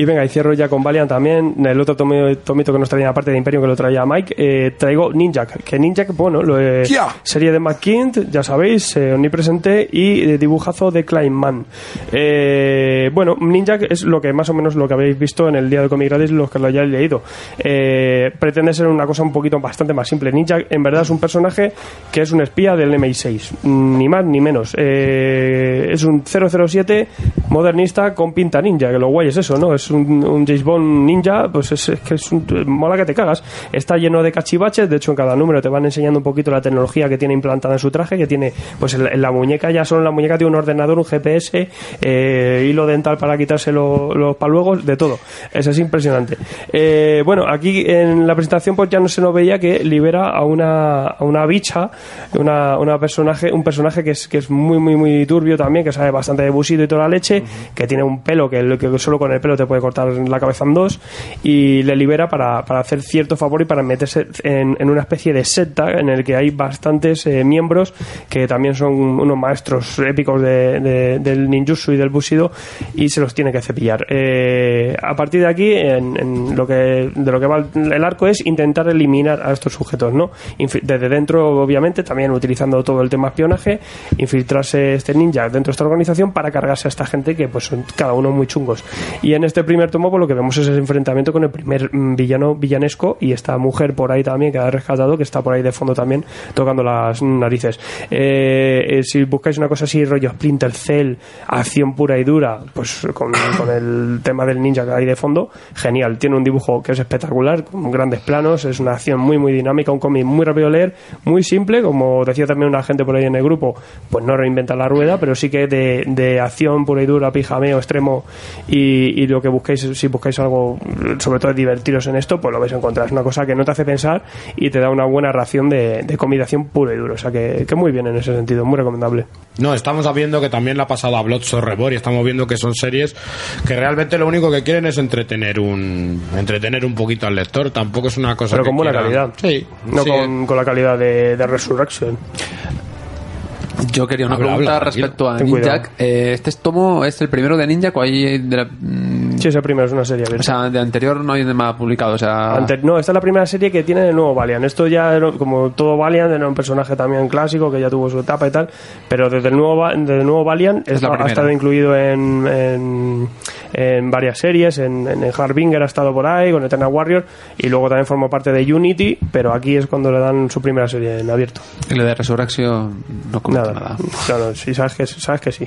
Y venga, y cierro ya con Valiant también. El otro tomito que nos traía aparte de Imperio que lo traía Mike. eh, traigo Ninjak. Que Ninjak, bueno, lo, eh, serie de McKint, ya sabéis, eh, omnipresente y eh, dibujazo de Kleinman. Bueno, Ninjak es lo que más o menos lo que habéis visto en el día de Comic Gratis, los que lo hayáis leído. Pretende ser una cosa un poquito bastante más simple. Ninjak en verdad es un personaje que es un espía del MI6, ni más ni menos. Es un 007 modernista con pinta ninja, que lo guay es eso, ¿no? Es un, un James Bond ninja, pues es, es que es un, mola que te cagas. Está lleno de cachivaches, de hecho en cada número te van enseñando un poquito la tecnología que tiene implantada en su traje, que tiene, pues en en la muñeca ya solo en la muñeca tiene un ordenador, un GPS, eh, hilo dental para quitarse lo- los paluegos, de todo. Eso es impresionante. Eh, bueno, aquí en la presentación pues ya no se nos veía que libera a una, a una bicha, una, una personaje, un personaje que es, que es muy, muy, muy turbio también, que sabe bastante de busido y toda la leche, que tiene un pelo que, solo con el pelo te puede cortar la cabeza en dos, y le libera para, para hacer cierto favor y para meterse en, una especie de secta en el que hay bastantes eh, miembros que también son unos maestros épicos de- de- del ninjutsu y del bushido y se los tiene que cepillar. Eh, a partir de aquí, lo que, de lo que va el arco es intentar eliminar a estos sujetos, ¿no? Desde dentro, obviamente, también utilizando todo el tema espionaje, infiltrarse este ninja dentro de esta organización para cargarse a esta gente que pues son cada uno muy chungos. Y en este primer tomo, pues lo que vemos es el enfrentamiento con el primer mm, villano villanesco y esta mujer por ahí también que ha rescatado, que está por ahí de fondo también tocando las narices. Eh, eh, si buscáis una cosa así, rollo Splinter Cell, acción pura y dura, pues con, con el tema del ninja que hay de fondo, genial. Tiene un dibujo que es espectacular, con grandes planos, es una acción muy, muy dinámica, un cómic muy rápido de leer, muy simple, como decía también una gente por ahí en el grupo, pues no reinventa la rueda, pero sí que de, de acción pura y dura, pijameo extremo y, y lo que busquéis, si buscáis algo, sobre todo divertiros en esto, pues lo vais a encontrar. Es una cosa que no te hace pensar y te da una buena ración de, de comida acción pura y dura. O sea que, que muy bien en ese sentido, muy recomendable. No, estamos viendo que también le ha pasado a Bloodshot Rebor y estamos viendo que son series que realmente lo único que quieren es entretener un entretener un poquito al lector. Tampoco es una cosa Pero que con buena calidad. Sí. No sí. con, con la calidad de, de Resurrection. Yo quería una Habla, pregunta habla, respecto a Ten. Ninjak. Eh, ¿Este tomo es el primero de Ninjak o hay de la- Sí, ese primero es una serie abierta. o sea, de anterior no hay nada publicado? O sea, Ante- no, esta es la primera serie que tiene el nuevo Valiant. Esto ya, como todo Valiant, era un personaje también clásico que ya tuvo su etapa y tal. Pero desde el nuevo, desde el nuevo Valiant Es la ha estado incluido en, en, en varias series. En, en el Harbinger ha estado por ahí, con Eternal Warrior. Y luego también formó parte de Unity. Pero aquí es cuando le dan su primera serie en abierto. el de Resurrection no comenta Nada. nada. Claro, sí, sabes que, sabes que sí.